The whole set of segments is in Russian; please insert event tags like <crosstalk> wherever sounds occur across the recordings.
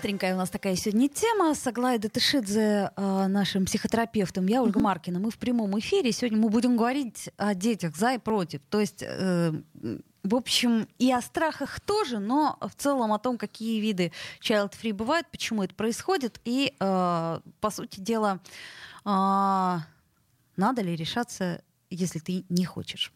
Остренькая у нас такая сегодня тема с Аглаей Датышидзе, э, нашим психотерапевтом. Я Ольга Маркина. Мы в прямом эфире. Сегодня мы будем говорить о детях за и против. То есть, э, в общем, и о страхах тоже, но в целом о том, какие виды child-free бывают, почему это происходит. И, э, по сути дела, э, надо ли решаться если ты не хочешь.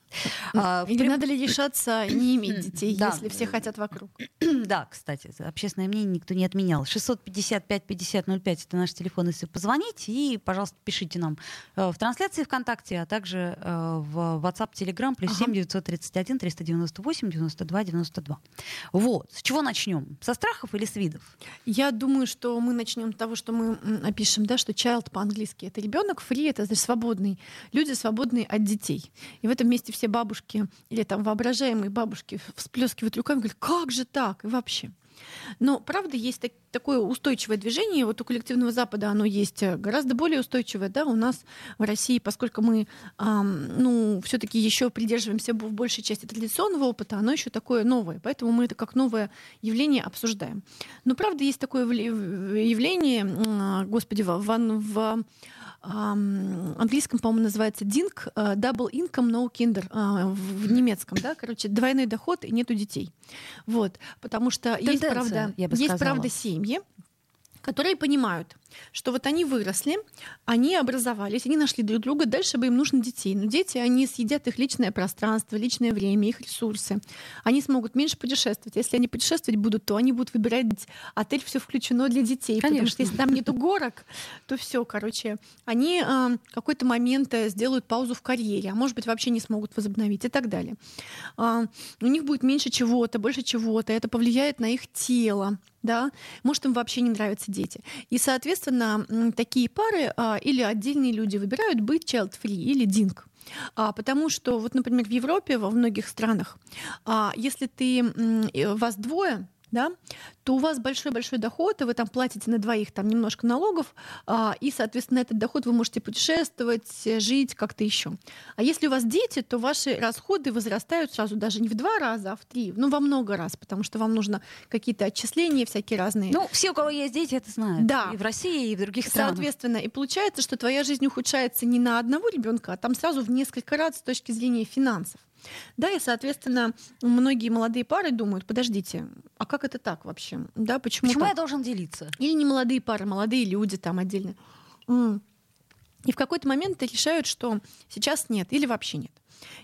А, Или прям... надо ли решаться не иметь детей, да. если все хотят вокруг? <clears throat> да, кстати, общественное мнение никто не отменял. 655-5005 это наш телефон, если позвонить. И, пожалуйста, пишите нам э, в трансляции ВКонтакте, а также э, в WhatsApp, Telegram, плюс ага. 7 931 398 92 92. Вот. С чего начнем? Со страхов или с видов? Я думаю, что мы начнем с того, что мы опишем, да, что child по-английски это ребенок, free это значит свободный. Люди свободные от детей. И в этом месте все бабушки или там воображаемые бабушки всплескивают руками, говорят, как же так? И вообще. Но правда есть так, такое устойчивое движение. Вот у коллективного Запада оно есть э, гораздо более устойчивое, да, у нас в России, поскольку мы, эм, ну, все-таки еще придерживаемся в большей части традиционного опыта, оно еще такое новое, поэтому мы это как новое явление обсуждаем. Но правда есть такое явление, господи, в, в, в английском, по-моему, называется DINK, э, Double Income No Kinder, э, в немецком, да, короче, двойной доход и нету детей. Вот, потому что Тенденция, есть, правда, есть, правда, семьи, которые понимают, что вот они выросли, они образовались, они нашли друг друга, дальше бы им нужно детей. Но дети, они съедят их личное пространство, личное время, их ресурсы. Они смогут меньше путешествовать. Если они путешествовать будут, то они будут выбирать отель, все включено для детей. Конечно. Потому что если там нету горок, то все, короче, они э, какой-то момент э, сделают паузу в карьере, а может быть вообще не смогут возобновить и так далее. Э, у них будет меньше чего-то, больше чего-то, это повлияет на их тело, да, может им вообще не нравятся дети. И, соответственно, соответственно, такие пары а, или отдельные люди выбирают быть child-free или динг. А, потому что, вот, например, в Европе, во многих странах, а, если ты, вас двое, да, то у вас большой-большой доход, и вы там платите на двоих там немножко налогов, а, и, соответственно, этот доход вы можете путешествовать, жить как-то еще. А если у вас дети, то ваши расходы возрастают сразу даже не в два раза, а в три, ну, во много раз, потому что вам нужно какие-то отчисления всякие разные. Ну, все, у кого есть дети, это знают. Да. И в России, и в других странах. Соответственно, и получается, что твоя жизнь ухудшается не на одного ребенка, а там сразу в несколько раз с точки зрения финансов. Да, и, соответственно, многие молодые пары думают, подождите, а как это так вообще? Да, почему почему так? я должен делиться? Или не молодые пары, молодые люди там отдельно. И в какой-то момент решают, что сейчас нет или вообще нет.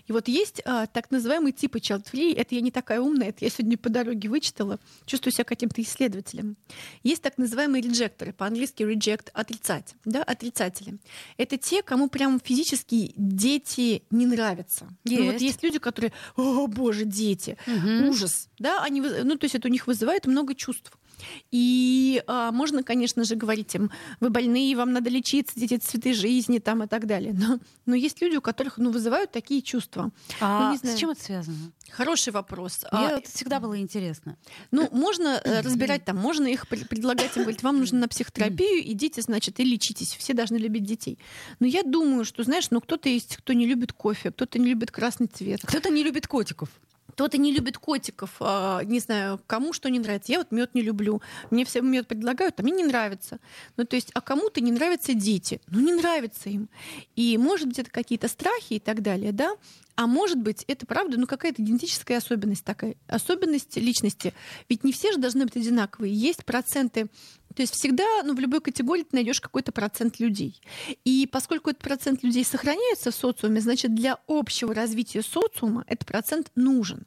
И вот есть а, так называемые типы child-free. Это я не такая умная, это я сегодня по дороге вычитала. Чувствую себя каким-то исследователем. Есть так называемые реджекторы, по-английски reject — отрицать, да, отрицатели. Это те, кому прям физически дети не нравятся. Есть. Ну, вот есть люди, которые, о боже, дети, угу. ужас, да, они, ну то есть это у них вызывает много чувств. И а, можно, конечно же, говорить им, вы больные, вам надо лечиться, дети цветы жизни там и так далее. Но, но есть люди, у которых ну, вызывают такие чувства. А ну, не знаю. с чем это связано? Хороший вопрос. Мне а, это всегда было интересно. Ну, можно э, разбирать там, можно их предлагать, им говорить, вам нужно на психотерапию, идите, значит, и лечитесь. Все должны любить детей. Но я думаю, что, знаешь, ну кто-то есть, кто не любит кофе, кто-то не любит красный цвет. Кто-то не любит котиков. Кто-то не любит котиков, а, не знаю, кому что не нравится. Я вот мед не люблю. Мне все мед предлагают, а мне не нравится. Ну, то есть, а кому-то не нравятся дети. Ну, не нравится им. И, может быть, это какие-то страхи и так далее, да? А может быть, это правда, ну какая-то генетическая особенность такая, особенность личности. Ведь не все же должны быть одинаковые. Есть проценты, то есть всегда, ну в любой категории ты найдешь какой-то процент людей. И поскольку этот процент людей сохраняется в социуме, значит для общего развития социума этот процент нужен.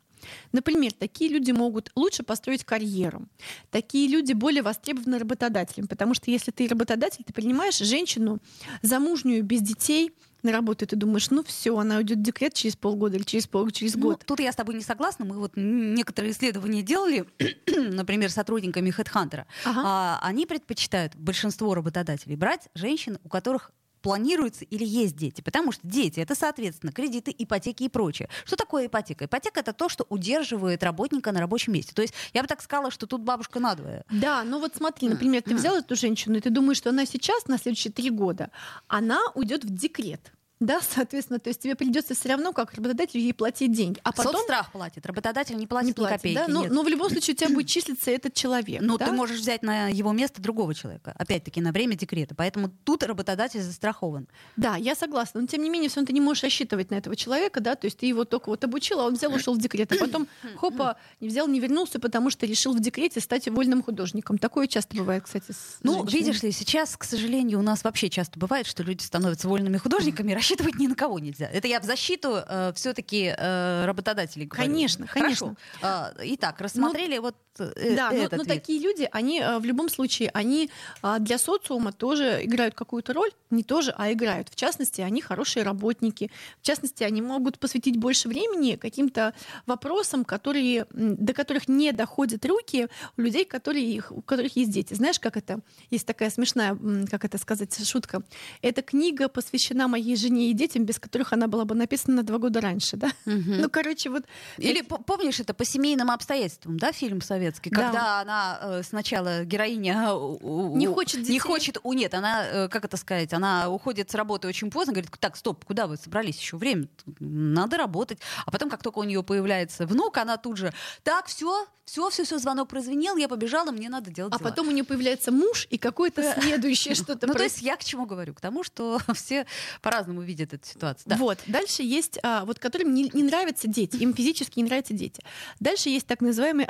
Например, такие люди могут лучше построить карьеру. Такие люди более востребованы работодателем, потому что если ты работодатель, ты принимаешь женщину замужнюю без детей на работу, и ты думаешь, ну все, она уйдет в декрет через полгода или через пол, через ну, год. Тут я с тобой не согласна. Мы вот некоторые исследования делали, <clears throat> например, сотрудниками HeadHunter. Ага. А, они предпочитают большинство работодателей брать женщин, у которых планируется или есть дети. Потому что дети — это, соответственно, кредиты, ипотеки и прочее. Что такое ипотека? Ипотека — это то, что удерживает работника на рабочем месте. То есть я бы так сказала, что тут бабушка надвое. Да, ну вот смотри, например, ты взял эту женщину, и ты думаешь, что она сейчас, на следующие три года, она уйдет в декрет. Да, соответственно, то есть тебе придется все равно, как работодателю, ей платить деньги. А потом... Соцстрах платит, работодатель не платит, не платит ни копейки. Да? Но, но в любом <clears throat> случае у тебя будет числиться этот человек. Ну, да? ты можешь взять на его место другого человека, опять-таки, на время декрета. Поэтому тут работодатель застрахован. Да, я согласна. Но тем не менее, все равно ты не можешь рассчитывать на этого человека, да, то есть ты его только вот обучил, а он взял, ушел в декрет, а потом, <clears throat> хопа, не взял, не вернулся, потому что решил в декрете стать вольным художником. Такое часто бывает, кстати, с Ну, женщинами. видишь ли, сейчас, к сожалению, у нас вообще часто бывает, что люди становятся вольными художниками, и <clears throat> рассчитывать ни на кого нельзя. Это я в защиту э, все-таки э, работодателей говорю. Конечно, конечно. Хорошо. Э, итак, рассмотрели ну, вот Да, этот но, но такие люди, они э, в любом случае, они э, для социума тоже играют какую-то роль, не тоже, а играют. В частности, они хорошие работники. В частности, они могут посвятить больше времени каким-то вопросам, которые, до которых не доходят руки у людей, которые их, у которых есть дети. Знаешь, как это? Есть такая смешная, как это сказать, шутка. Эта книга посвящена моей жене и детям, без которых она была бы написана на два года раньше, да? Угу. Ну, короче, вот... Или помнишь это по семейным обстоятельствам, да, фильм советский, Да. когда она э, сначала героиня э, Не хочет детей. не хочет, у нет, она э, как это сказать, она уходит с работы очень поздно, говорит, так, стоп, куда вы собрались еще время, надо работать, а потом как только у нее появляется внук, она тут же, так, все, все, все, все, звонок прозвенел, я побежала, мне надо делать А дела». потом у нее появляется муж и какое-то следующее <laughs> что-то ну, то есть я к чему говорю? К тому, что <laughs> все по-разному видят эту ситуацию. Да. Вот. Дальше есть, а, вот которым не, не нравятся дети, им физически не нравятся дети. Дальше есть так называемые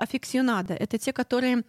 аффикционады. Это те, которые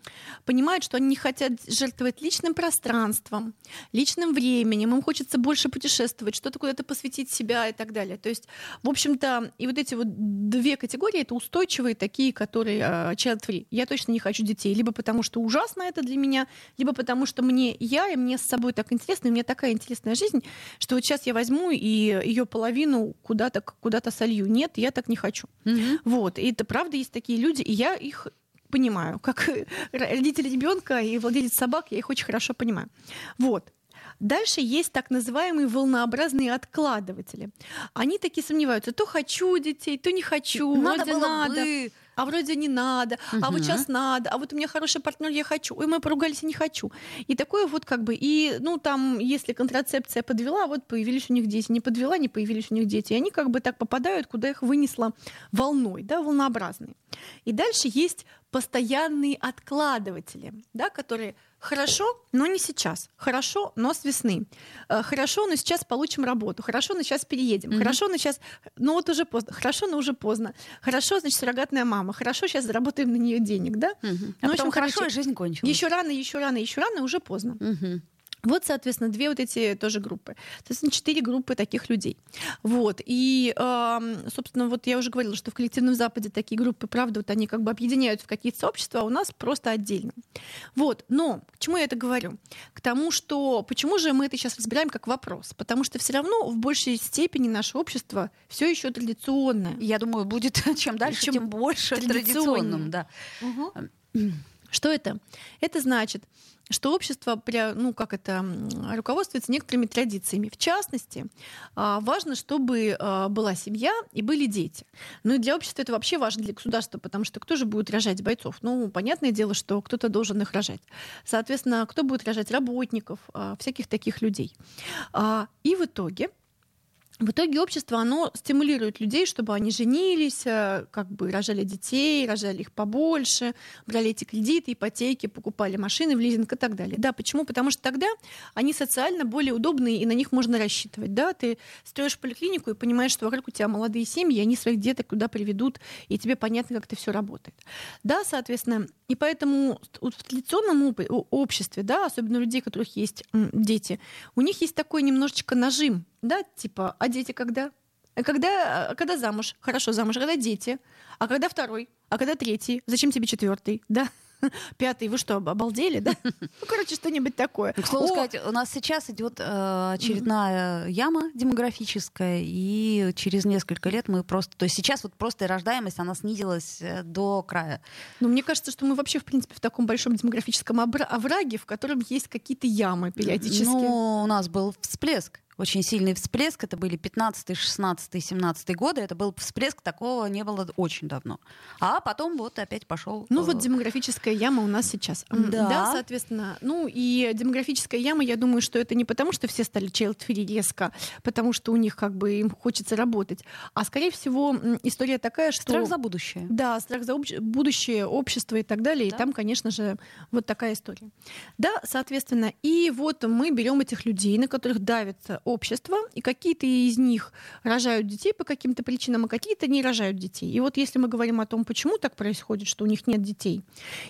понимают, что они не хотят жертвовать личным пространством, личным временем, им хочется больше путешествовать, что-то куда-то посвятить себя и так далее. То есть, в общем-то, и вот эти вот две категории, это устойчивые такие, которые а, child-free. Я точно не хочу детей, либо потому что ужасно это для меня, либо потому что мне я, и мне с собой так интересно, и у меня такая интересная жизнь, что вот сейчас я возьму и ее половину куда-то куда-то солью. Нет, я так не хочу. Мгм. Вот. И это правда есть такие люди, и я их понимаю. Как <laughs> родители ребенка и владелец собак, я их очень хорошо понимаю. Вот. Дальше есть так называемые волнообразные откладыватели. Они такие сомневаются, то хочу детей, то не хочу, Надо вроде было надо, бы. а вроде не надо, а вот сейчас надо, а вот у меня хороший партнер, я хочу, ой, мы поругались, я не хочу. И такое вот как бы, и, ну, там, если контрацепция подвела, вот появились у них дети, не подвела, не появились у них дети. И они как бы так попадают, куда их вынесло волной, да, волнообразные. И дальше есть постоянные откладыватели, да, которые хорошо, но не сейчас, хорошо, но с весны, Э, хорошо, но сейчас получим работу, хорошо, но сейчас переедем, Мгм. хорошо, но сейчас, но вот уже поздно, хорошо, но уже поздно, хорошо, значит, суррогатная мама, хорошо, сейчас заработаем на нее денег, да? Мгм. А Ну, потом общем, хорошо, короче, и жизнь кончилась. Еще рано, еще рано, еще рано, уже поздно. Мгм. Вот, соответственно, две вот эти тоже группы. Соответственно, четыре группы таких людей. Вот. И, эм, собственно, вот я уже говорила, что в коллективном Западе такие группы, правда, вот они как бы объединяют в какие-то сообщества, а у нас просто отдельно. Вот. Но к чему я это говорю? К тому, что почему же мы это сейчас разбираем как вопрос? Потому что все равно в большей степени наше общество все еще традиционное. Я думаю, будет <laughs> чем дальше, Чем тем больше традиционным, да. Что это? Это значит, что общество, ну как это, руководствуется некоторыми традициями. В частности, а, важно, чтобы а, была семья и были дети. Ну и для общества это вообще важно для государства, потому что кто же будет рожать бойцов? Ну, понятное дело, что кто-то должен их рожать. Соответственно, кто будет рожать работников, а, всяких таких людей. И в итоге в итоге общество, оно стимулирует людей, чтобы они женились, э, как бы рожали детей, рожали их побольше, брали эти кредиты, ипотеки, покупали машины в лизинг и так далее. Да, почему? Потому что тогда они социально более удобные, и на них можно рассчитывать. Да, ты строишь поликлинику и понимаешь, что вокруг у тебя молодые семьи, они своих деток куда приведут, и тебе понятно, как это все работает. Да, соответственно, и поэтому в традиционном обществе, да, особенно у людей, у которых есть дети, у них есть такой немножечко нажим, да, типа, а дети когда? А Когда, а когда замуж? Хорошо, замуж. Когда дети? А когда второй? А когда третий? Зачем тебе четвертый? Да? <laughs> Пятый, вы что, об- обалдели, да? <laughs> Ну, короче, что-нибудь такое. К слову О, сказать, у нас сейчас идет э, очередная яма демографическая, и через несколько лет мы просто... То есть сейчас вот просто рождаемость, она снизилась э, до края. Ну, мне кажется, что мы вообще, в принципе, в таком большом демографическом обра- овраге, в котором есть какие-то ямы периодически. Ну, у нас был всплеск. Очень сильный всплеск. Это были 15, 16, 17 годы. Это был всплеск, такого не было очень давно. А потом вот опять пошел. Ну вот демографическая яма у нас сейчас. Да. да, соответственно. Ну и демографическая яма, я думаю, что это не потому, что все стали child-free резко, потому что у них как бы им хочется работать, а скорее всего история такая, что... Страх за будущее. Да, страх за об... будущее, общество и так далее. Да. И там, конечно же, вот такая история. Да, соответственно. И вот мы берем этих людей, на которых давится общество, и какие-то из них рожают детей по каким-то причинам, а какие-то не рожают детей. И вот если мы говорим о том, почему так происходит, что у них нет детей,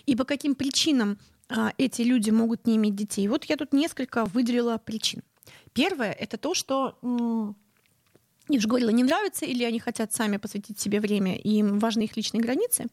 и по каким причинам а, эти люди могут не иметь детей, вот я тут несколько выделила причин. Первое — это то, что им же говорила, не нравится, или они хотят сами посвятить себе время, и им важны их личные границы.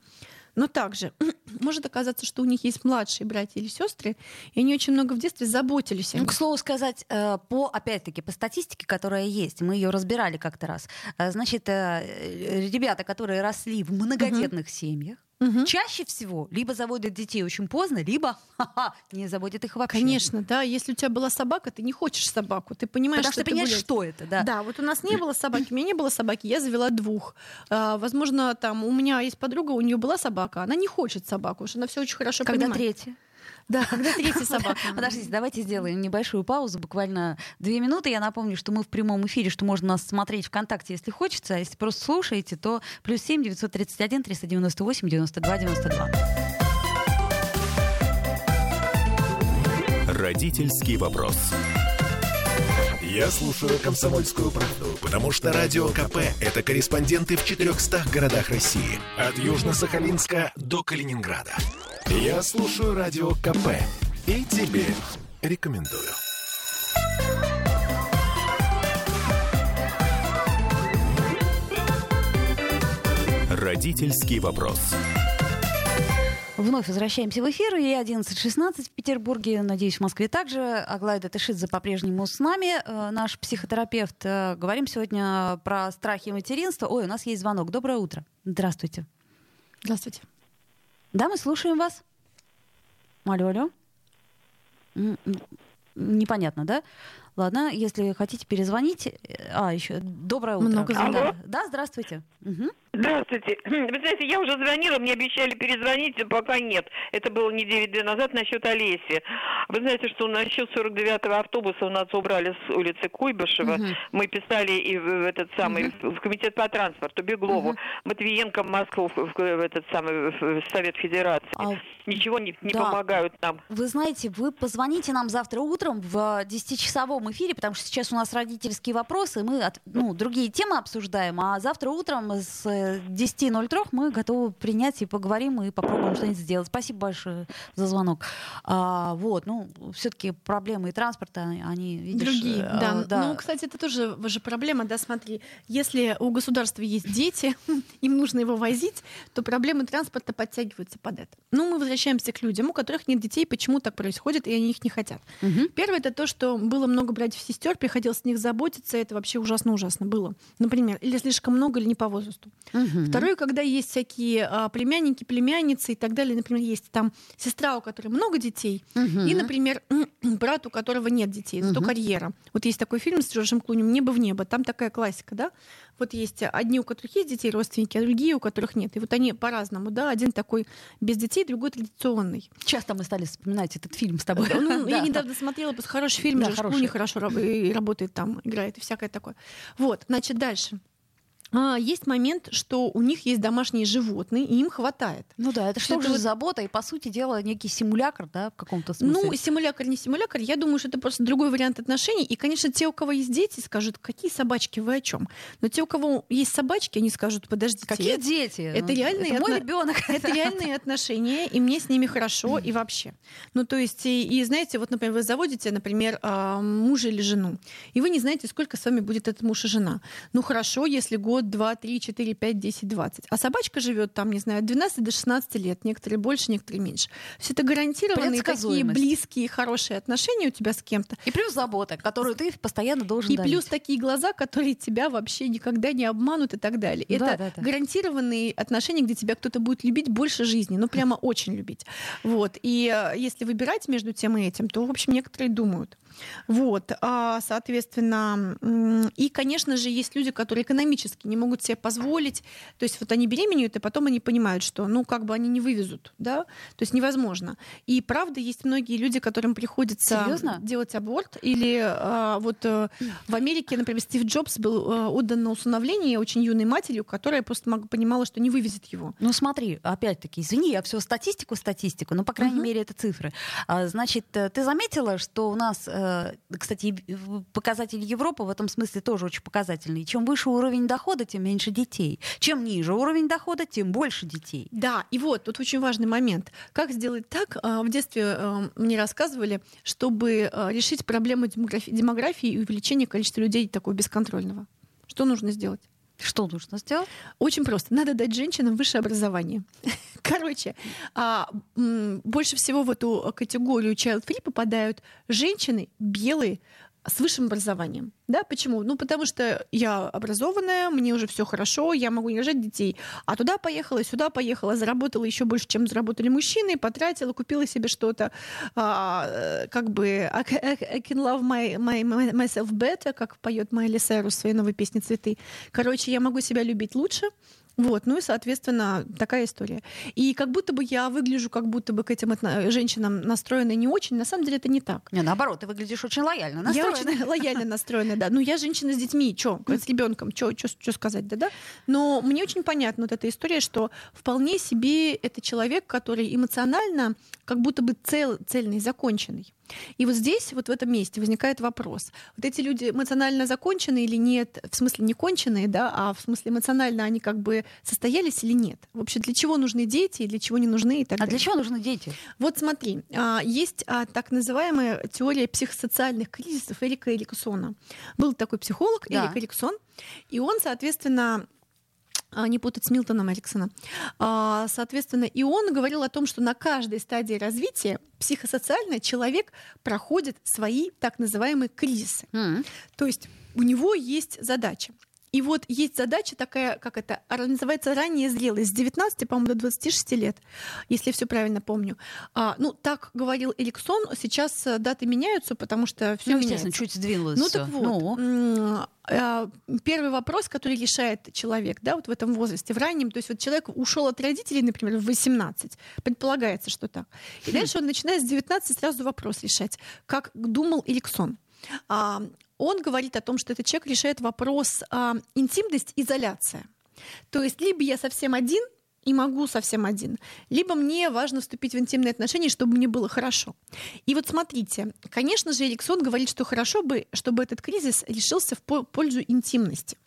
Но также <clears throat> может оказаться, что у них есть младшие братья или сестры, и они очень много в детстве заботились о них. Ну, к слову сказать, э, по, опять-таки, по статистике, которая есть, мы ее разбирали как-то раз, э, значит, э, ребята, которые росли в многодетных угу. семьях, Угу. Чаще всего либо заводят детей очень поздно, либо <laughs> не заводят их вообще. Конечно, да. Если у тебя была собака, ты не хочешь собаку. Ты понимаешь, Потому что, что ты понимаешь, гулять. что это, да. Да, вот у нас не было собаки, у меня не было собаки, я завела двух. А, возможно, там у меня есть подруга, у нее была собака, она не хочет собаку, что она все очень хорошо Когда понимает. третья? Да, <laughs> когда третья собака. Подождите, давайте сделаем небольшую паузу, буквально две минуты. Я напомню, что мы в прямом эфире, что можно нас смотреть ВКонтакте, если хочется. А если просто слушаете, то плюс семь девятьсот тридцать один триста девяносто восемь девяносто два девяносто два. Родительский вопрос. Я слушаю «Комсомольскую правду», потому что «Радио КП» — это корреспонденты в 400 городах России. От Южно-Сахалинска до Калининграда. Я слушаю радио КП и тебе рекомендую. Родительский вопрос. Вновь возвращаемся в эфир. И 11.16 в Петербурге. Надеюсь, в Москве также. Аглайда Тышидзе по-прежнему с нами. Э, наш психотерапевт. Э, говорим сегодня про страхи материнства. Ой, у нас есть звонок. Доброе утро. Здравствуйте. Здравствуйте. Да, мы слушаем вас. Алло, алло. Непонятно, да? Ладно, если хотите перезвонить. Э, а, еще доброе утро. Много да. да, здравствуйте. Угу. Здравствуйте. <clears throat> Вы знаете, я уже звонила, мне обещали перезвонить, пока нет. Это было неделю две назад насчет Олеси. Вы знаете, что насчет 49-го автобуса у нас убрали с улицы Куйбышева. Угу. Мы писали и в этот самый угу. в комитет по транспорту Беглову, угу. Матвиенко, Москву, в, в этот самый в Совет Федерации. А... Ничего не, не да. помогают нам. Вы знаете, вы позвоните нам завтра утром в 10-часовом эфире, потому что сейчас у нас родительские вопросы, мы от, ну, другие темы обсуждаем, а завтра утром с 10.03 мы готовы принять и поговорим, и попробуем что-нибудь сделать. Спасибо большое за звонок. А, вот, ну, все-таки проблемы и транспорта, они, видишь... Другие, а, да. да. Ну, кстати, это тоже же проблема, да, смотри. Если у государства есть дети, <laughs> им нужно его возить, то проблемы транспорта подтягиваются под это. Ну, мы возвращаемся к людям, у которых нет детей, почему так происходит, и они их не хотят. Угу. Первое, это то, что было много братьев-сестер, приходилось с них заботиться, это вообще ужасно-ужасно было. Например, или слишком много, или не по возрасту. Угу. Второе, когда есть всякие а, племянники, племянницы и так далее. Например, есть там сестра, у которой много детей, угу. и, например, <clears throat> брат, у которого нет детей, зато угу. карьера. Вот есть такой фильм с Джорджем Клунем «Небо в небо». Там такая классика, да? Вот есть одни, у которых есть детей, родственники, а другие, у которых нет. И вот они по-разному, да? Один такой без детей, другой традиционный. Часто мы стали вспоминать этот фильм с тобой. Ну, <laughs> я недавно смотрела, хороший фильм, Джордж Клуни хорошо работает там, играет и всякое такое. Вот, значит, дальше а, есть момент, что у них есть домашние животные, и им хватает. Ну да, это что же вот... забота, и по сути дела некий симулятор, да, в каком-то смысле. Ну, симулятор, не симулятор, я думаю, что это просто другой вариант отношений. И, конечно, те, у кого есть дети, скажут, какие собачки, вы о чем? Но те, у кого есть собачки, они скажут, подождите. Какие дети? Это ну, реальные, это мой ребенок. <laughs> Это реальные отношения, и мне с ними хорошо, и вообще. Ну, то есть, и, и знаете, вот, например, вы заводите, например, а, мужа или жену, и вы не знаете, сколько с вами будет этот муж и жена. Ну, хорошо, если год год, два, три, четыре, пять, десять, двадцать. А собачка живет там, не знаю, от 12 до 16 лет. Некоторые больше, некоторые меньше. Есть это гарантированные такие близкие, хорошие отношения у тебя с кем-то. И плюс забота, которую ты постоянно должен И дарить. плюс такие глаза, которые тебя вообще никогда не обманут и так далее. Да, Это да, да. гарантированные отношения, где тебя кто-то будет любить больше жизни, ну прямо очень любить. Вот. И э, если выбирать между тем и этим, то, в общем, некоторые думают. Вот, а, соответственно, и, конечно же, есть люди, которые экономически не могут себе позволить, то есть вот они беременеют, и потом они понимают, что, ну, как бы они не вывезут, да, то есть невозможно. И правда, есть многие люди, которым приходится Серьезно? делать аборт, или а, вот э, в Америке, например, Стив Джобс был э, отдан на усыновление очень юной матерью, которая просто понимала, что не вывезет его. Ну смотри, опять-таки, извини, я все статистику, статистику, но по крайней Мгм. мере это цифры. А, значит, э, ты заметила, что у нас, кстати, и в- показатель Европы в этом смысле тоже очень показательный. Чем выше уровень дохода, тем меньше детей. Чем ниже уровень дохода, тем больше детей. Да, и вот тут очень важный момент. Как сделать так? а, В детстве э, мне рассказывали, чтобы э, решить проблему демографи- демографии и увеличения количества людей такого бесконтрольного. Что нужно сделать? Что нужно сделать? Очень просто. Надо дать женщинам высшее образование. <laughs> Короче, а, больше всего в эту категорию child-free попадают женщины белые с высшим образованием. Да, почему? Ну, потому что я образованная, мне уже все хорошо, я могу не рожать детей. А туда поехала, сюда поехала, заработала еще больше, чем заработали мужчины, потратила, купила себе что-то, а, э, как бы I I can love my, my- myself better, как поет Майли Сайрус в своей новой песне «Цветы». Короче, я могу себя любить лучше, вот, ну и, соответственно, такая история. И как будто бы я выгляжу, как будто бы к этим отно- женщинам настроена не очень. На самом деле это не так. Не, наоборот, ты выглядишь очень лояльно Я настроена. очень <laughs> лояльно настроена, да. Ну, я женщина с детьми, что, с ребенком, что сказать, да, да. Но мне очень понятна вот эта история, что вполне себе это человек, который эмоционально как будто бы цел, цельный, законченный. И вот здесь, вот в этом месте возникает вопрос. Вот эти люди эмоционально законченные или нет, в смысле не конченые, да, а в смысле эмоционально они как бы состоялись или нет? Вообще для чего нужны дети, для чего не нужны и так А далее. для чего нужны дети? Вот смотри, а, есть а, так называемая теория психосоциальных кризисов Эрика Эриксона. Был такой психолог Да. Эрик Эриксон, и он, соответственно, а, не путать с Милтоном Эриксона. А, Соответственно, и он говорил о том, что на каждой стадии развития психосоциально человек проходит свои так называемые кризисы. М. То есть у него есть задача. И вот есть задача такая, как это называется, ранняя зрелость, с 19, по-моему, до 26 лет, если все правильно помню. А, ну, так говорил Эриксон, сейчас э, даты меняются, потому что все Ну, естественно, меняется. чуть сдвинулось. Ну всё. так вот, Ну, а, первый вопрос, который решает человек, да, вот в этом возрасте, в раннем, то есть вот человек ушел от родителей, например, в 18, предполагается, что так. И Хм. дальше он начинает с 19 сразу вопрос решать, как думал Эриксон. А, Он говорит о том, что этот человек решает вопрос а, интимность, изоляция. То есть либо я совсем один, и могу совсем один. Либо мне важно вступить в интимные отношения, чтобы мне было хорошо. И вот смотрите, конечно же, Эриксон говорит, что хорошо бы, чтобы этот кризис решился в по- пользу интимности.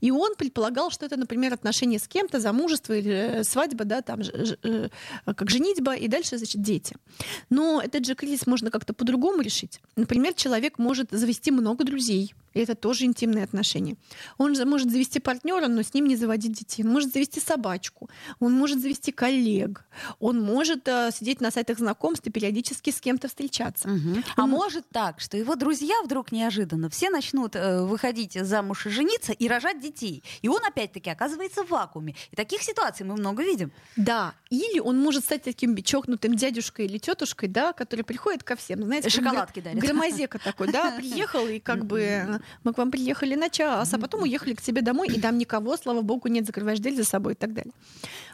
И он предполагал, что это, например, отношения с кем-то, замужество или э, свадьба, да, там, э, как женитьба, и дальше, значит, дети. Но этот же кризис можно как-то по-другому решить. Например, человек может завести много друзей, и это тоже интимные отношения. Он же может завести партнера, но с ним не заводить детей. Он может завести собачку, он может завести коллег, он может э, сидеть на сайтах знакомств и периодически с кем-то встречаться. Мгм. А Он- может так, что его друзья вдруг неожиданно все начнут э, выходить замуж и жениться и рожать детей. И он опять-таки оказывается в вакууме. И таких ситуаций мы много видим. Да, или он может стать таким чокнутым дядюшкой или тетушкой, да, который приходит ко всем, знаете, Шоколадки дарит. громозека такой, да, приехал и как <laughs> бы э, мы к вам приехали на час, а потом уехали к тебе домой, и там никого, слава богу, нет, закрываешь дверь за собой и так далее.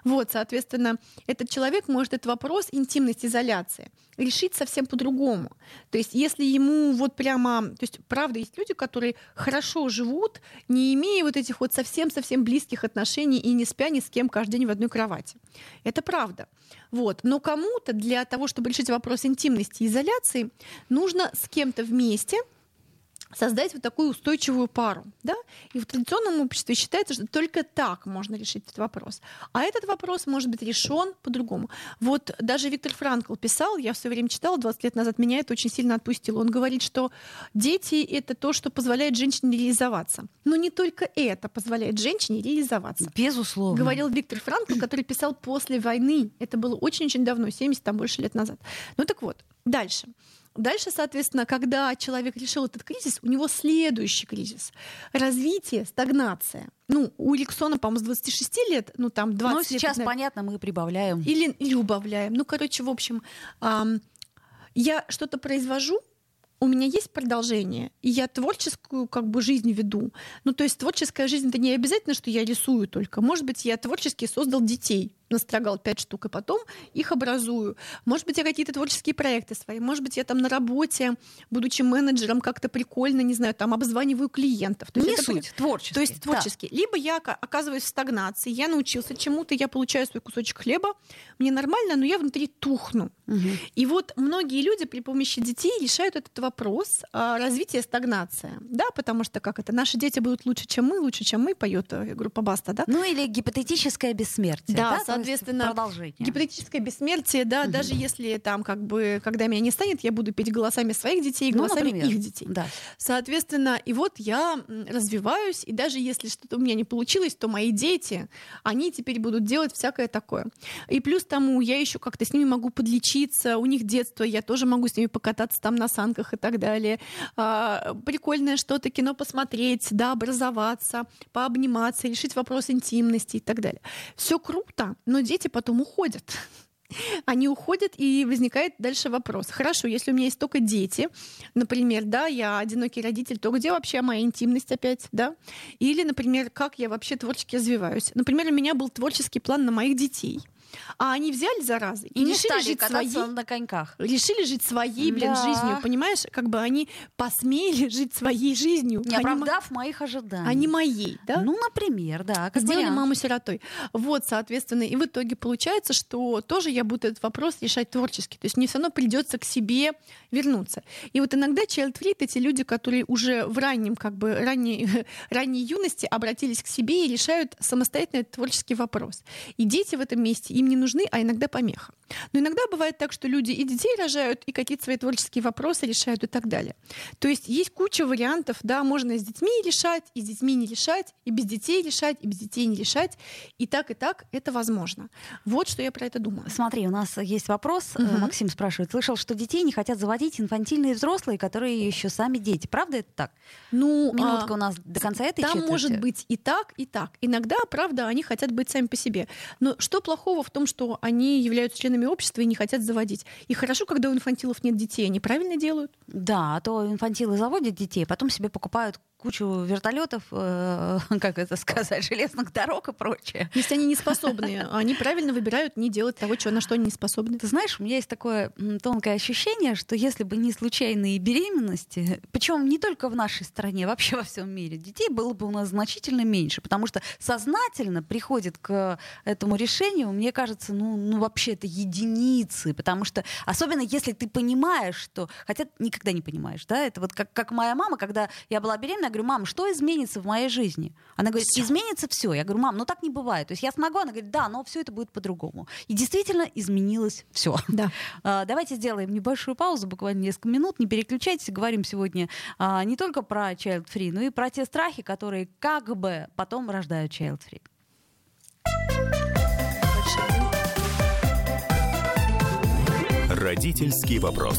Вот, соответственно, этот человек может этот вопрос интимности, изоляции решить совсем по-другому. То есть, если ему вот прямо, то есть, правда, есть люди, которые хорошо живут, не имея вот этих вот совсем-совсем близких отношений и не спя ни с кем каждый день в одной кровати. Это правда. Вот. Но кому-то для того, чтобы решить вопрос интимности и изоляции, нужно с кем-то вместе создать вот такую устойчивую пару. Да? И в традиционном обществе считается, что только так можно решить этот вопрос. А этот вопрос может быть решен по-другому. Вот даже Виктор Франкл писал, я в свое время читала 20 лет назад, меня это очень сильно отпустило. Он говорит, что дети — это то, что позволяет женщине реализоваться. Но не только это позволяет женщине реализоваться. Безусловно. Говорил Виктор Франкл, который писал после войны. Это было очень-очень давно, 70 там больше лет назад. Ну так вот, дальше. Дальше, соответственно, когда человек решил этот кризис, у него следующий кризис. Развитие, стагнация. Ну, у Эриксона, по-моему, с 26 лет, ну там 20 Ну, лет. сейчас, наверное, понятно, мы прибавляем. Или, или убавляем. Ну, короче, в общем, ам, я что-то произвожу, у меня есть продолжение, и я творческую как бы жизнь веду. Ну, то есть творческая жизнь это не обязательно, что я рисую только. Может быть, я творчески создал детей, настрогал пять штук, и потом их образую. Может быть, я какие-то творческие проекты свои. Может быть, я там на работе, будучи менеджером, как-то прикольно, не знаю, там обзваниваю клиентов. То Не это суть, творчески. то есть да. творчески. Либо я ока- оказываюсь в стагнации, я научился чему-то, я получаю свой кусочек хлеба, мне нормально, но я внутри тухну. Мгм. И вот многие люди при помощи детей решают этот вопрос а, развития стагнация. Да, потому что как это? Наши дети будут лучше, чем мы, лучше, чем мы, поет э, группа Баста, да? Ну или гипотетическое бессмертие. Да, есть соответственно, продолжение. Гипотетическое бессмертие, да, Мгм. даже если там как бы, когда меня не станет, я буду петь голосами своих детей и Ну, голосами например. их детей. Да. Соответственно, и вот я развиваюсь, и даже если что-то у меня не получилось, то мои дети, они теперь будут делать всякое такое. И плюс тому я еще как-то с ними могу подлечиться, у них детство, я тоже могу с ними покататься там на санках и так далее. А, прикольное что-то, кино посмотреть, да, образоваться, пообниматься, решить вопрос интимности и так далее. Все круто, но дети потом уходят. <laughs> Они уходят, и возникает дальше вопрос. Хорошо, если у меня есть только дети, например, да, я одинокий родитель, то где вообще моя интимность опять, да? Или, например, как я вообще творчески развиваюсь? Например, у меня был творческий план на моих детей. А они взяли заразы и, И не решили жить своей на коньках. решили жить своей, блин, Да. жизнью, понимаешь? Как бы они посмели <laughs> жить своей жизнью. Не Они оправдав моих ожиданий. Они моей, да? Ну, например, да. Как Сделали вариант. маму сиротой. Вот, соответственно, и в итоге получается, что тоже я буду этот вопрос решать творчески. То есть мне все равно придется к себе вернуться. И вот иногда child free — те люди, которые уже в раннем, как бы, ранней, <laughs> ранней юности обратились к себе и решают самостоятельно этот творческий вопрос. И дети в этом месте им не нужны, а иногда помеха. Но иногда бывает так, что люди и детей рожают, и какие-то свои творческие вопросы решают и так далее. То есть есть куча вариантов, да, можно и с детьми решать, и с детьми не решать, и без детей решать, и без детей не решать. И так, и так это возможно. Вот что я про это думаю. Смотри, у нас есть вопрос. Мгм. Максим спрашивает. Слышал, что детей не хотят заводить инфантильные взрослые, которые еще сами дети. Правда это так? Ну, Минутка а, у нас до конца этой Там четверти. может быть и так, и так. Иногда, правда, они хотят быть сами по себе. Но что плохого в том, что они являются членами общества и не хотят заводить? И хорошо, когда у инфантилов нет детей, они правильно делают. Да, а то инфантилы заводят детей, потом себе покупают кучу вертолетов, э, <laughs> как это сказать, железных дорог и прочее. Если они не способны, они правильно выбирают не делать того, чего- на что они не способны. Ты знаешь, у меня есть такое тонкое ощущение, что если бы не случайные беременности, причем не только в нашей стране, вообще во всем мире, детей было бы у нас значительно меньше, потому что сознательно приходит к этому решению, мне кажется, ну, ну вообще это единицы, потому что особенно если ты понимаешь, что, хотя никогда не понимаешь, да, это вот как, как моя мама, когда я была беременна, я говорю, мам, что изменится в моей жизни? Она говорит, изменится все. Я говорю, мам, ну так не бывает. То есть я смогу, она говорит, да, но все это будет по-другому. И действительно изменилось все. Да. <laughs> А, Давайте сделаем небольшую паузу, буквально несколько минут. Не переключайтесь. Говорим сегодня а, не только про child free, но и про те страхи, которые как бы потом рождают child free. Родительский вопрос.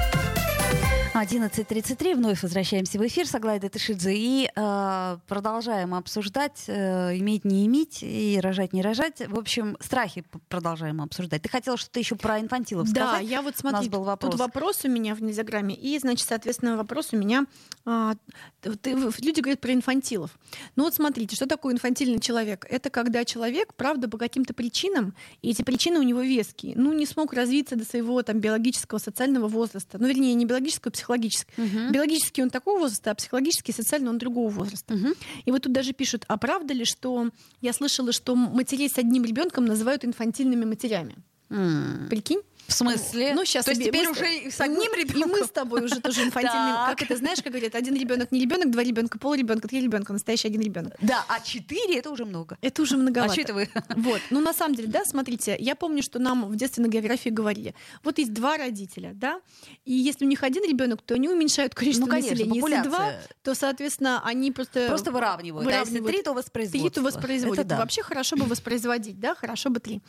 А 11.33, вновь возвращаемся в эфир с Аглайдой Тышидзе и э, продолжаем обсуждать, э, иметь, не иметь, и рожать, не рожать. В общем, страхи продолжаем обсуждать. Ты хотела что-то еще про инфантилов сказать? Да, я вот смотри, у нас был вопрос. тут вопрос у меня в низограмме, и, значит, соответственно, вопрос у меня... А, ты, люди говорят про инфантилов. Ну вот смотрите, что такое инфантильный человек? Это когда человек, правда, по каким-то причинам, и эти причины у него веские, ну, не смог развиться до своего там биологического, социального возраста, ну, вернее, не биологического, психологически. Угу. Биологически он такого возраста, а психологически и социально он другого возраста. Угу. И вот тут даже пишут, а правда ли, что я слышала, что матерей с одним ребенком называют инфантильными матерями? Mm. Прикинь? В смысле? Ну, сейчас То есть теперь уже с одним ребенком. И мы с тобой уже тоже инфантильные. Как это знаешь, как говорят, один ребенок не ребенок, два ребенка, пол ребенка, три ребенка, настоящий один ребенок. Да, а четыре это уже много. Это уже многовато. Вы? Вот. Ну, на самом деле, да, смотрите, я помню, что нам в детстве на географии говорили. Вот есть два родителя, да, и если у них один ребенок, то они уменьшают количество ну, конечно, населения. Если два, то, соответственно, они просто... Просто выравнивают. выравнивают. А если три, то воспроизводство. Три, то воспроизводят. Это да. Вообще хорошо бы воспроизводить, да, хорошо бы три.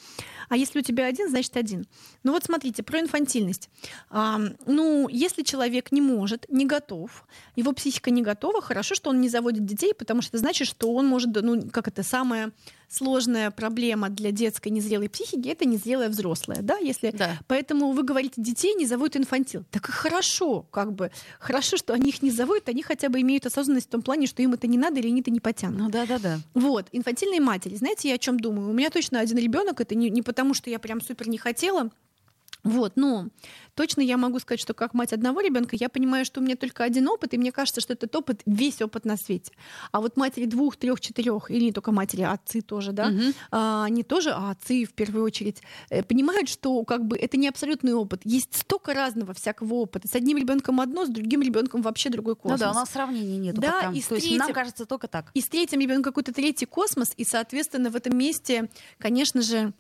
А если у тебя один, значит один. Ну вот смотрите, про инфантильность. А, ну, если человек не может, не готов, его психика не готова, хорошо, что он не заводит детей, потому что это значит, что он может, ну, как это самая сложная проблема для детской незрелой психики это незрелая взрослая, да, если да. поэтому вы говорите детей не заводят инфантил, так и хорошо, как бы хорошо, что они их не заводят, они хотя бы имеют осознанность в том плане, что им это не надо или они это не потянут. Ну да, да, да. Вот инфантильные матери, знаете, я о чем думаю? У меня точно один ребенок, это не, не потому, что я прям супер не хотела, вот, но точно я могу сказать, что как мать одного ребенка, я понимаю, что у меня только один опыт, и мне кажется, что этот опыт весь опыт на свете. А вот матери двух, трех, четырех, или не только матери, а отцы тоже, да, угу. а, не тоже, а отцы в первую очередь, э, понимают, что как бы это не абсолютный опыт. Есть столько разного всякого опыта. С одним ребенком одно, с другим ребенком вообще другой космос. Ну да, у нас сравнений нет. Да, пока. и с То есть третьим, нам кажется только так. И с третьим ребенком какой-то третий космос, и, соответственно, в этом месте, конечно же,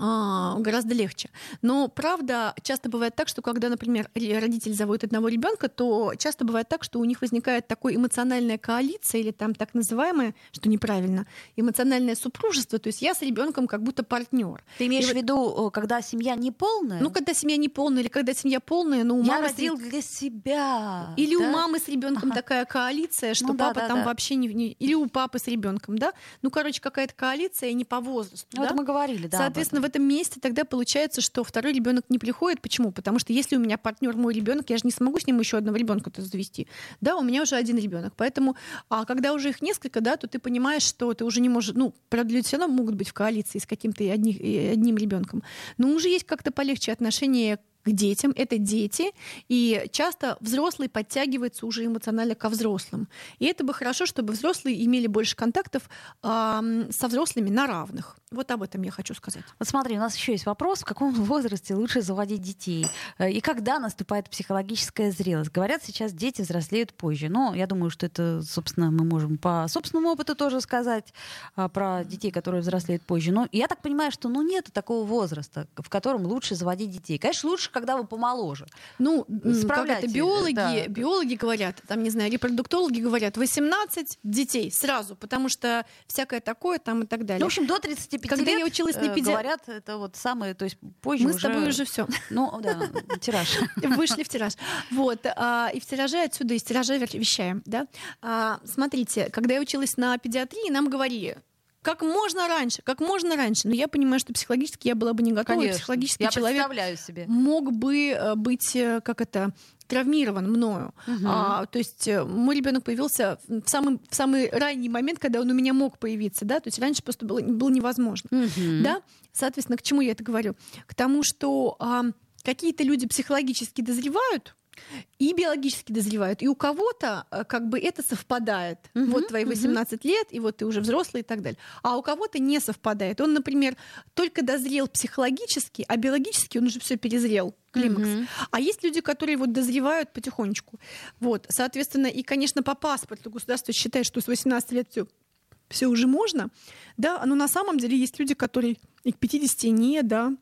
а, гораздо легче. Но правда, часто бывает так, что когда, например, родитель заводит одного ребенка, то часто бывает так, что у них возникает такое эмоциональная коалиция или там так называемое, что неправильно, эмоциональное супружество. То есть я с ребенком как будто партнер. Ты имеешь И в виду, когда семья не полная? Ну, когда семья не полная или когда семья полная, но у я мамы родил с... для себя. Или да? у мамы с ребенком ага. такая коалиция, что ну, папа да, да, там да. вообще не, не или у папы с ребенком, да? Ну, короче, какая-то коалиция не по возрасту. Ну, да? это мы говорили, да. Соответственно, в этом месте тогда получается, что второй ребенок не приходит. Почему? Потому что если у меня партнер мой ребенок, я же не смогу с ним еще одного ребенка завести. Да, у меня уже один ребенок. Поэтому, а когда уже их несколько, да, то ты понимаешь, что ты уже не можешь. Ну, правда, люди все равно могут быть в коалиции с каким-то одни, одним ребенком. Но уже есть как-то полегче отношение к детям, это дети, и часто взрослый подтягивается уже эмоционально ко взрослым. И это бы хорошо, чтобы взрослые имели больше контактов э, со взрослыми на равных. Вот об этом я хочу сказать. Вот смотри, у нас еще есть вопрос, в каком возрасте лучше заводить детей э, и когда наступает психологическая зрелость. Говорят, сейчас дети взрослеют позже. Но я думаю, что это, собственно, мы можем по собственному опыту тоже сказать а, про детей, которые взрослеют позже. Но я так понимаю, что ну, нет такого возраста, в котором лучше заводить детей. Конечно, лучше, когда вы помоложе. Ну, как это биологи, да. биологи говорят, там, не знаю, репродуктологи говорят, 18 детей сразу, потому что всякое такое там и так далее. Ну, в общем, до 35 Когда лет, я училась на э, педи... говорят, это вот самое, то есть позже Мы уже... с тобой уже все. Ну, <laughs> да, тираж. Вышли в тираж. Вот. А, и в тираже отсюда из тиража вещаем. Да? А, смотрите, когда я училась на педиатрии, нам говорили, как можно раньше, как можно раньше. Но я понимаю, что психологически я была бы не готова. Конечно. Психологически я человек представляю себе. мог бы э, быть, э, как это, травмирован мною. Мгм. А, то есть э, мой ребенок появился в самый, в самый ранний момент, когда он у меня мог появиться, да, то есть раньше просто было, было невозможно. Мгм. Да? Соответственно, к чему я это говорю? К тому, что а, какие-то люди психологически дозревают, и биологически дозревают. И у кого-то э, как бы это совпадает. Мгм, вот твои мгм. 18 лет, и вот ты уже взрослый и так далее. А у кого-то не совпадает. Он, например, только дозрел психологически, а биологически он уже все перезрел. Климакс. Мгм. А есть люди, которые вот дозревают потихонечку. Вот, соответственно, и, конечно, по паспорту государство считает, что с 18 лет все все уже можно, да, но на самом деле есть люди, которые и к 50 не, да,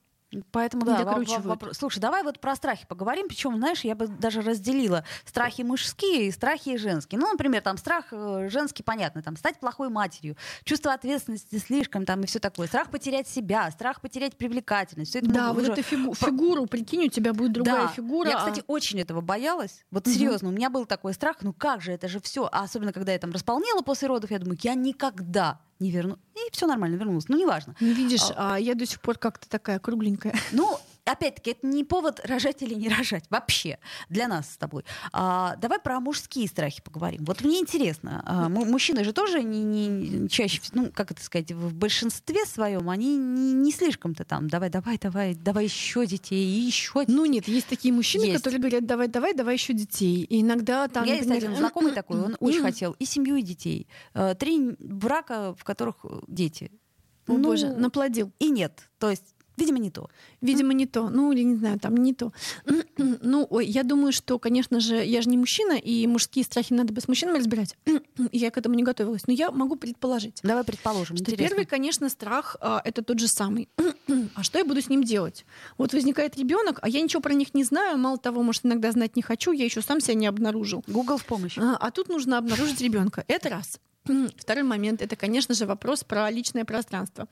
Поэтому, да, докручивают. вопрос- Слушай, давай вот про страхи поговорим. Причем, знаешь, я бы даже разделила страхи мужские и страхи женские. Ну, например, там страх э, женский, понятно, там стать плохой матерью, чувство ответственности слишком там и все такое. Страх потерять себя, страх потерять привлекательность. Всё это Да, вот уже- эту фигу- про- фигуру, прикинь, у тебя будет другая Да. фигура. Я, а- кстати, очень этого боялась. Вот Мгм. серьезно, у меня был такой страх. Ну как же, это же все. А особенно, когда я там располнела после родов, я думаю, я никогда не верну. И все нормально, вернулась. Ну, неважно. Ну, видишь, а я до сих пор как-то такая кругленькая. Ну, опять-таки, это не повод рожать или не рожать вообще для нас с тобой. А, давай про мужские страхи поговорим. Вот мне интересно, а, му- мужчины же тоже не, не- чаще, ну, как это сказать, в большинстве своем они не, не слишком-то там, давай, давай, давай, давай еще детей, и еще Ну нет, есть такие мужчины, Есть. которые говорят, давай, давай, давай еще детей. И иногда там, У меня есть один знакомый такой, он очень хотел и семью, и детей. Э, Три брака, в которых э, дети. О, Ну, боже, наплодил. И нет. То есть, видимо, не то. Видимо, не то. Ну, или не знаю, там не то. <clears throat> Ну, ой, я думаю, что, конечно же, я же не мужчина, и мужские страхи надо бы с мужчинами разбирать. <clears throat> Я к этому не готовилась. Но я могу предположить. Давай предположим. Что интересно. первый, конечно, страх а, это тот же самый. <clears throat> а что я буду с ним делать? Вот возникает ребенок, а я ничего про них не знаю. Мало того, может, иногда знать не хочу, я еще сам себя не обнаружил. Google в помощь. А, а тут нужно обнаружить ребенка. Это раз. Второй момент это, конечно же, вопрос про личное пространство.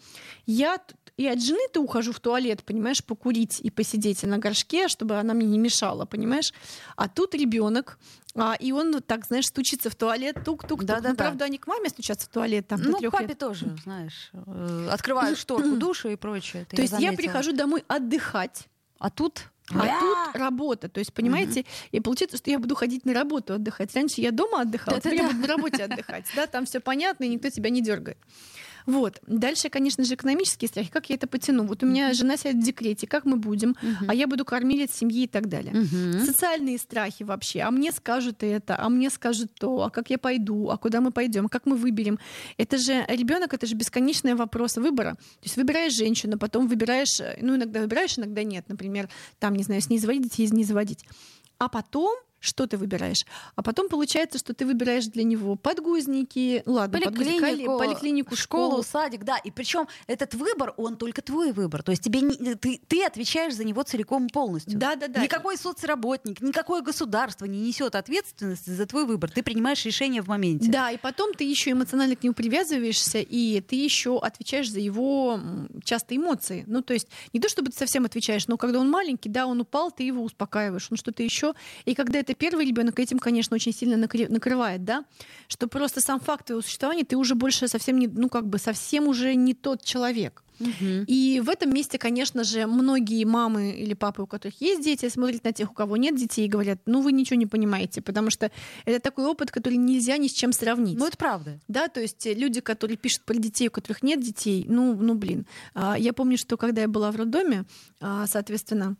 Я и от жены-то ухожу в туалет, понимаешь, покурить и посидеть на горшке, чтобы она мне не мешала, понимаешь? А тут ребенок, а, и он вот так, знаешь, стучится в туалет, тук-тук-тук. Да-да-да. Ну, правда, они к маме стучатся в туалет там Ну, папе лет. тоже, знаешь, э, открывают шторку душа и прочее. То есть я заметила. прихожу домой отдыхать, А тут... а тут работа. То есть, понимаете, и получается, что я буду ходить на работу отдыхать. Раньше я дома отдыхала, теперь я Да-да-да. буду на работе отдыхать. Да, там все понятно, и никто тебя не дергает. Вот. Дальше, конечно же, экономические страхи. Как я это потяну? Вот у меня жена сидит в декрете, как мы будем? А я буду кормилец семьи и так далее. Мгм. Социальные страхи вообще. А мне скажут это, а мне скажут то, а как я пойду, а куда мы пойдем, как мы выберем. Это же ребенок, это же бесконечный вопрос выбора. То есть выбираешь женщину, потом выбираешь, э, ну иногда выбираешь, иногда нет. Например, там, не знаю, с ней заводить или не заводить. А потом что ты выбираешь? А потом получается, что ты выбираешь для него подгузники, ну ладно, Поликлинику, поликлинику, школу, школу. садик, да. И причем этот выбор, он только твой выбор. То есть тебе не- ты, ты отвечаешь за него целиком и полностью. Да, да, да. Никакой соцработник, никакое государство не несет ответственности за твой выбор. Ты принимаешь решение в моменте. Да, и потом ты еще эмоционально к нему привязываешься, и ты еще отвечаешь за его часто эмоции. Ну, то есть не то, чтобы ты совсем отвечаешь, но когда он маленький, да, он упал, ты его успокаиваешь, он что-то еще. И когда это первый ребенок, этим, конечно, очень сильно накры- накрывает, да, что просто сам факт твоего существования, ты уже больше совсем не, ну, как бы совсем уже не тот человек. Мгм. И в этом месте, конечно же, многие мамы или папы, у которых есть дети, смотрят на тех, у кого нет детей, и говорят, ну вы ничего не понимаете, потому что это такой опыт, который нельзя ни с чем сравнить. Ну, это правда. Да, то есть э, люди, которые пишут про детей, у которых нет детей, ну, ну блин. А, Я помню, что когда я была в роддоме, а, соответственно,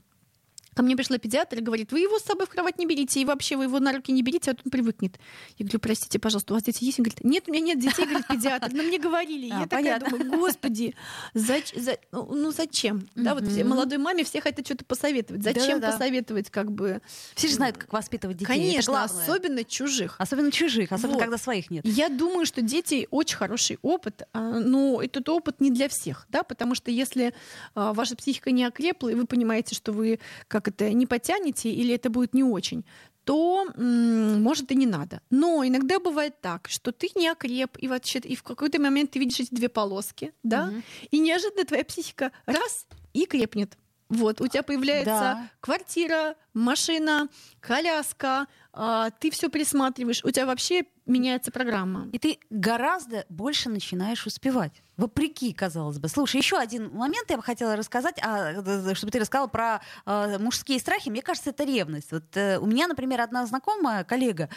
ко мне пришла педиатр и говорит, вы его с собой в кровать не берите, и вообще вы его на руки не берите, а он привыкнет. Я говорю, простите, пожалуйста, у вас дети есть? Он говорит, нет, у меня нет детей, говорит педиатр, но мне говорили. А, я такая думаю, господи, зач- за- ну ну зачем? Да, вот молодой маме все хотят что-то посоветовать. Зачем Да-да-да. посоветовать, как бы? Все же знают, как воспитывать детей. Конечно, особенно чужих. Особенно чужих, особенно Вот. когда своих нет. Я думаю, что дети очень хороший опыт, а, но этот опыт не для всех, да, потому что если а, ваша психика не окрепла, и вы понимаете, что вы как это не потянете, или это будет не очень, то, может, и не надо. Но иногда бывает так, что ты не окреп, и, вообще, и в какой-то момент ты видишь эти две полоски, да, Мгм. и неожиданно твоя психика раз и крепнет. Вот, у тебя появляется Да. квартира, машина, коляска, а, ты все присматриваешь, у тебя вообще меняется программа. И ты гораздо больше начинаешь успевать. Вопреки, казалось бы. Слушай, еще один момент я бы хотела рассказать, а, э, чтобы ты рассказала про э, мужские страхи. Мне кажется, это ревность. Вот э, у меня, например, одна знакомая, коллега,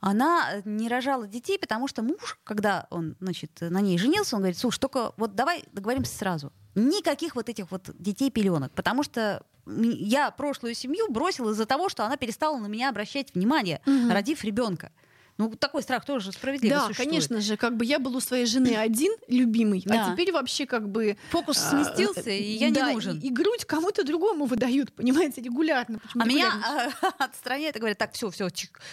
она не рожала детей, потому что муж, когда он, значит, на ней женился, он говорит, слушай, только вот давай договоримся сразу. Никаких вот этих вот детей пеленок, потому что я прошлую семью бросила из-за того, что она перестала на меня обращать внимание, Мгм. родив ребенка. Ну, такой страх тоже справедливо Да, существует. конечно же, как бы я был у своей жены <clears throat> один, любимый, Да. а теперь вообще как бы... Фокус а, сместился, и я да, не нужен. И, и грудь кому-то другому выдают, понимаете, регулярно. Почему А меня а, <laughs> отстраняют и говорят, так, все, все,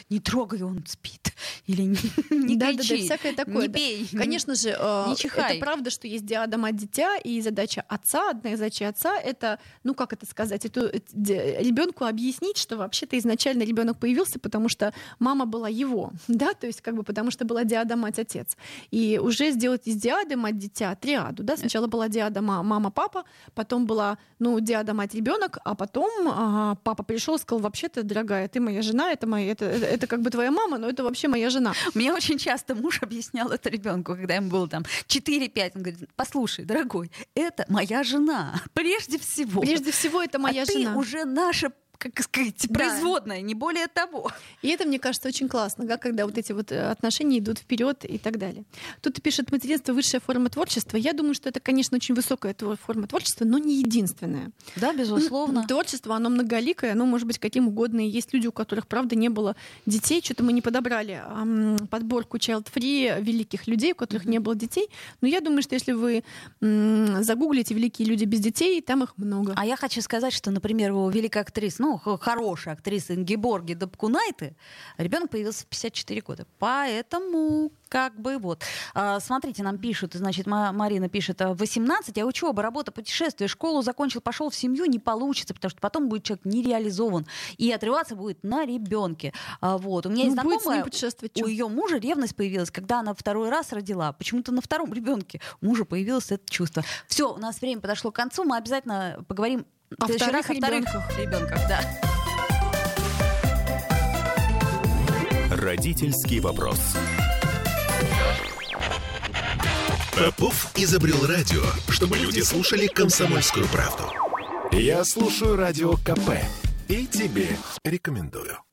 не трогай, он спит. <laughs> Или не, не Да, да, да, кричи, всякое такое. не да. бей. <laughs> Конечно же, э, Не чихай. это правда, что есть диада мать-дитя, и задача отца, одна из задач отца, это, ну как это сказать, это, ребенку объяснить, что вообще-то изначально ребенок появился, потому что мама была его, да, то есть как бы потому что была диада мать-отец. И уже сделать из диады мать-дитя триаду, да, сначала была диада ма- мама-папа, потом была, ну, диада мать-ребенок, а потом а, папа пришел и сказал, вообще-то, дорогая, ты моя жена, это моя, это, это, это как бы твоя мама, но это вообще моя жена. Мне очень часто муж объяснял это ребенку, когда ему было там 4-5. Он говорит, послушай, дорогой, это моя жена. Прежде всего. Прежде всего, это моя а жена. ты уже наша как сказать, Да. производная, не более того. И это, мне кажется, очень классно, да, когда вот эти вот э, отношения идут вперед и так далее. Тут пишет материнство высшая форма творчества. Я думаю, что это, конечно, очень высокая форма творчества, но не единственная. Да, безусловно. Творчество, оно многоликое, оно может быть каким угодно. И есть люди, у которых, правда, не было детей. Что-то мы не подобрали подборку Child Free великих людей, у которых не было детей. Но я думаю, что если вы загуглите великие люди без детей, там их много. А я хочу сказать, что, например, у великой актрисы, ну, хорошей актрисы Ингеборги Дабкунайте ребенок появился в 54 года. Поэтому как бы вот. А, смотрите, нам пишут, значит, Ма- Марина пишет, а, 18, а учеба, работа, путешествие, школу закончил, пошел в семью, не получится, потому что потом будет человек не реализован. И отрываться будет на ребенке. А, вот. У меня есть Ну, знакомая, путешествовать. у ее мужа ревность появилась, когда она второй раз родила. Почему-то на втором ребенке у мужа появилось это чувство. Все, у нас время подошло к концу. Мы обязательно поговорим О вторых о вторых ребенках. Да. Родительский вопрос. Попов изобрел радио, чтобы люди слушали комсомольскую правду. Я слушаю радио КП и тебе рекомендую.